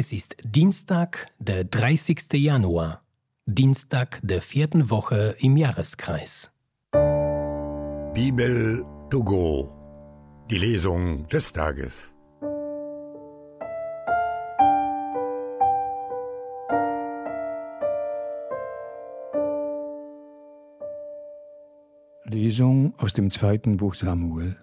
Es ist Dienstag, der 30. Januar, Dienstag der vierten Woche im Jahreskreis. Bibel to go, die Lesung des Tages. Lesung aus dem zweiten Buch Samuel.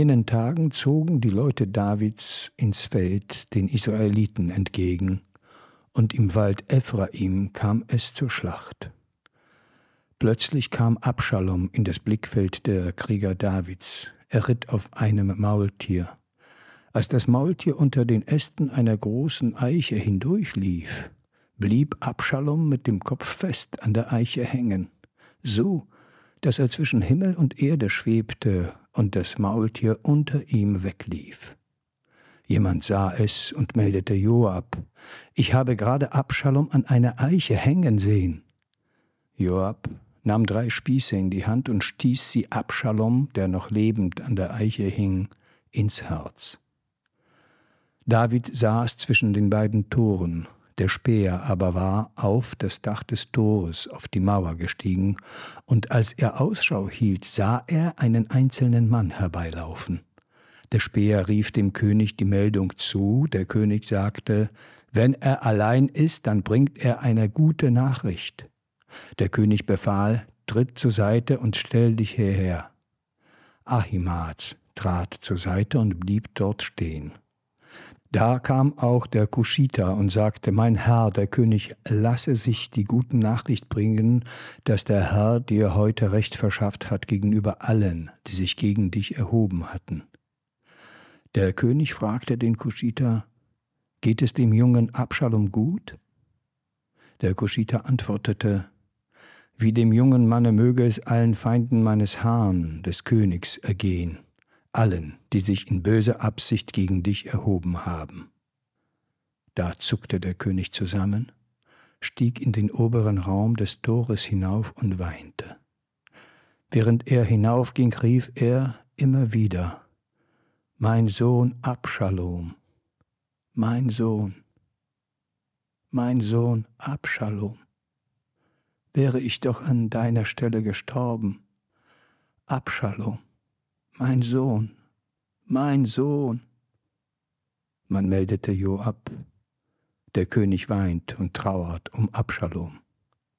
In jenen Tagen zogen die Leute Davids ins Feld den Israeliten entgegen, und im Wald Ephraim kam es zur Schlacht. Plötzlich kam Abschalom in das Blickfeld der Krieger Davids. Er ritt auf einem Maultier. Als das Maultier unter den Ästen einer großen Eiche hindurchlief, blieb Abschalom mit dem Kopf fest an der Eiche hängen, so, dass er zwischen Himmel und Erde schwebte und das Maultier unter ihm weglief. Jemand sah es und meldete Joab, ich habe gerade Abschalom an einer Eiche hängen sehen. Joab nahm drei Spieße in die Hand und stieß sie Abschalom, der noch lebend an der Eiche hing, ins Herz. David saß zwischen den beiden Toren, der Speer aber war auf das Dach des Tores auf die Mauer gestiegen, und als er Ausschau hielt, sah er einen einzelnen Mann herbeilaufen. Der Speer rief dem König die Meldung zu, der König sagte, wenn er allein ist, dann bringt er eine gute Nachricht. Der König befahl, tritt zur Seite und stell dich hierher. Ahimaaz trat zur Seite und blieb dort stehen. Da kam auch der Kuschita und sagte, mein Herr, der König, lasse sich die guten Nachricht bringen, dass der Herr dir heute Recht verschafft hat gegenüber allen, die sich gegen dich erhoben hatten. Der König fragte den Kuschita, geht es dem jungen Abschalom gut? Der Kuschita antwortete, wie dem jungen Manne möge es allen Feinden meines Herrn, des Königs, ergehen allen, die sich in böser Absicht gegen dich erhoben haben. Da zuckte der König zusammen, stieg in den oberen Raum des Tores hinauf und weinte. Während er hinaufging, rief er immer wieder, Mein Sohn Abschalom, mein Sohn, mein Sohn Abschalom, wäre ich doch an deiner Stelle gestorben, Abschalom mein Sohn, mein Sohn. Man meldete Joab, der König weint und trauert um Abschalom.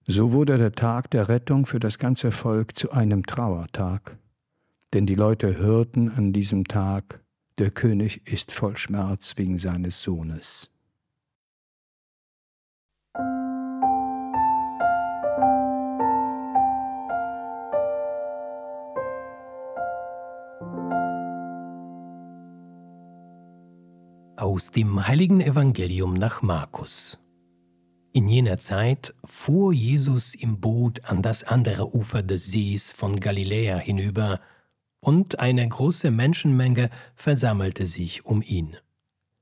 So wurde der Tag der Rettung für das ganze Volk zu einem Trauertag, denn die Leute hörten an diesem Tag, der König ist voll Schmerz wegen seines Sohnes. Aus dem heiligen Evangelium nach Markus. In jener Zeit fuhr Jesus im Boot an das andere Ufer des Sees von Galiläa hinüber, und eine große Menschenmenge versammelte sich um ihn.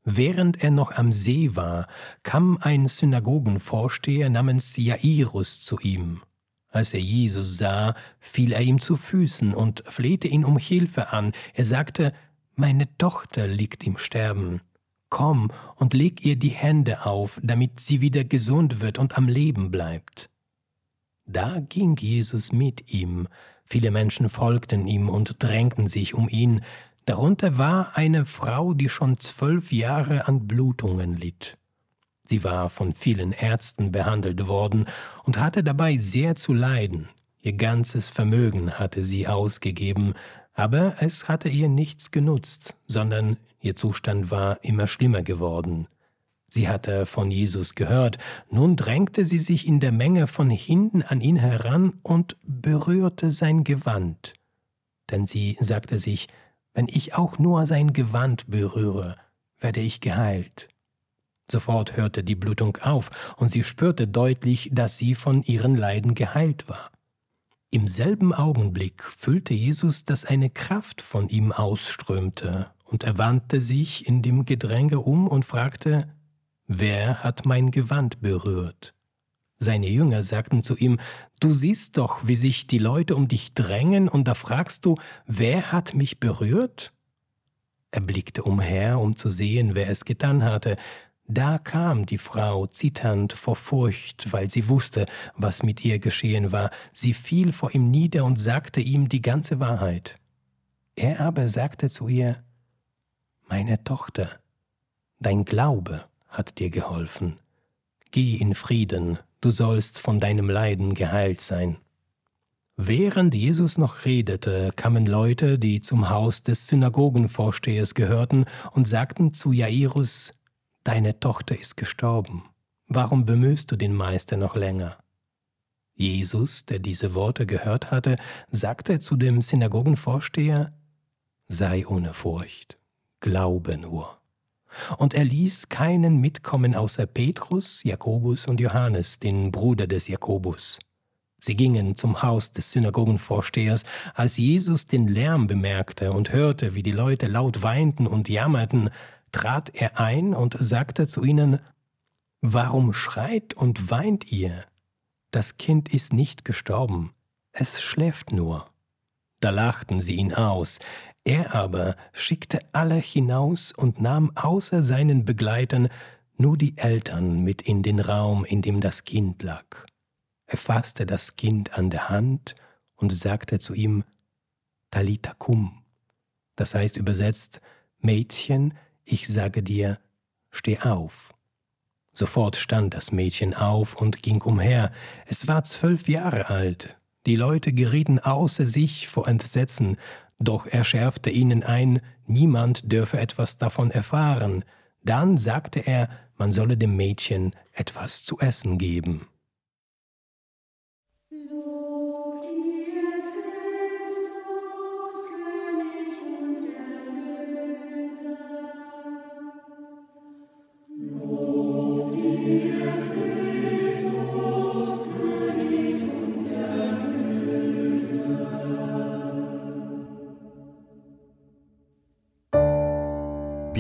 Während er noch am See war, kam ein Synagogenvorsteher namens Jairus zu ihm. Als er Jesus sah, fiel er ihm zu Füßen und flehte ihn um Hilfe an. Er sagte, Meine Tochter liegt im Sterben Komm und leg ihr die Hände auf, damit sie wieder gesund wird und am Leben bleibt. Da ging Jesus mit ihm, viele Menschen folgten ihm und drängten sich um ihn, darunter war eine Frau, die schon zwölf Jahre an Blutungen litt. Sie war von vielen Ärzten behandelt worden und hatte dabei sehr zu leiden. Ihr ganzes Vermögen hatte sie ausgegeben, aber es hatte ihr nichts genutzt, sondern Ihr Zustand war immer schlimmer geworden. Sie hatte von Jesus gehört, nun drängte sie sich in der Menge von hinten an ihn heran und berührte sein Gewand. Denn sie sagte sich, wenn ich auch nur sein Gewand berühre, werde ich geheilt. Sofort hörte die Blutung auf, und sie spürte deutlich, dass sie von ihren Leiden geheilt war. Im selben Augenblick fühlte Jesus, dass eine Kraft von ihm ausströmte und er wandte sich in dem Gedränge um und fragte, Wer hat mein Gewand berührt? Seine Jünger sagten zu ihm, Du siehst doch, wie sich die Leute um dich drängen, und da fragst du, wer hat mich berührt? Er blickte umher, um zu sehen, wer es getan hatte. Da kam die Frau zitternd vor Furcht, weil sie wusste, was mit ihr geschehen war. Sie fiel vor ihm nieder und sagte ihm die ganze Wahrheit. Er aber sagte zu ihr, Meine Tochter, dein Glaube hat dir geholfen. Geh in Frieden, du sollst von deinem Leiden geheilt sein. Während Jesus noch redete, kamen Leute, die zum Haus des Synagogenvorstehers gehörten, und sagten zu Jairus, Deine Tochter ist gestorben. Warum bemühst du den Meister noch länger? Jesus, der diese Worte gehört hatte, sagte zu dem Synagogenvorsteher, Sei ohne Furcht, glaube nur. Und er ließ keinen mitkommen außer Petrus, Jakobus und Johannes, den Bruder des Jakobus. Sie gingen zum Haus des Synagogenvorstehers, als Jesus den Lärm bemerkte und hörte, wie die Leute laut weinten und jammerten, trat er ein und sagte zu ihnen, Warum schreit und weint ihr? Das Kind ist nicht gestorben, es schläft nur. Da lachten sie ihn aus, er aber schickte alle hinaus und nahm außer seinen Begleitern nur die Eltern mit in den Raum, in dem das Kind lag. Er fasste das Kind an der Hand und sagte zu ihm, Talita cum, das heißt übersetzt, Mädchen, ich sage dir, steh auf. Sofort stand das Mädchen auf und ging umher. Es war zwölf Jahre alt. Die Leute gerieten außer sich vor Entsetzen, doch er schärfte ihnen ein, niemand dürfe etwas davon erfahren. Dann sagte er, man solle dem Mädchen etwas zu essen geben.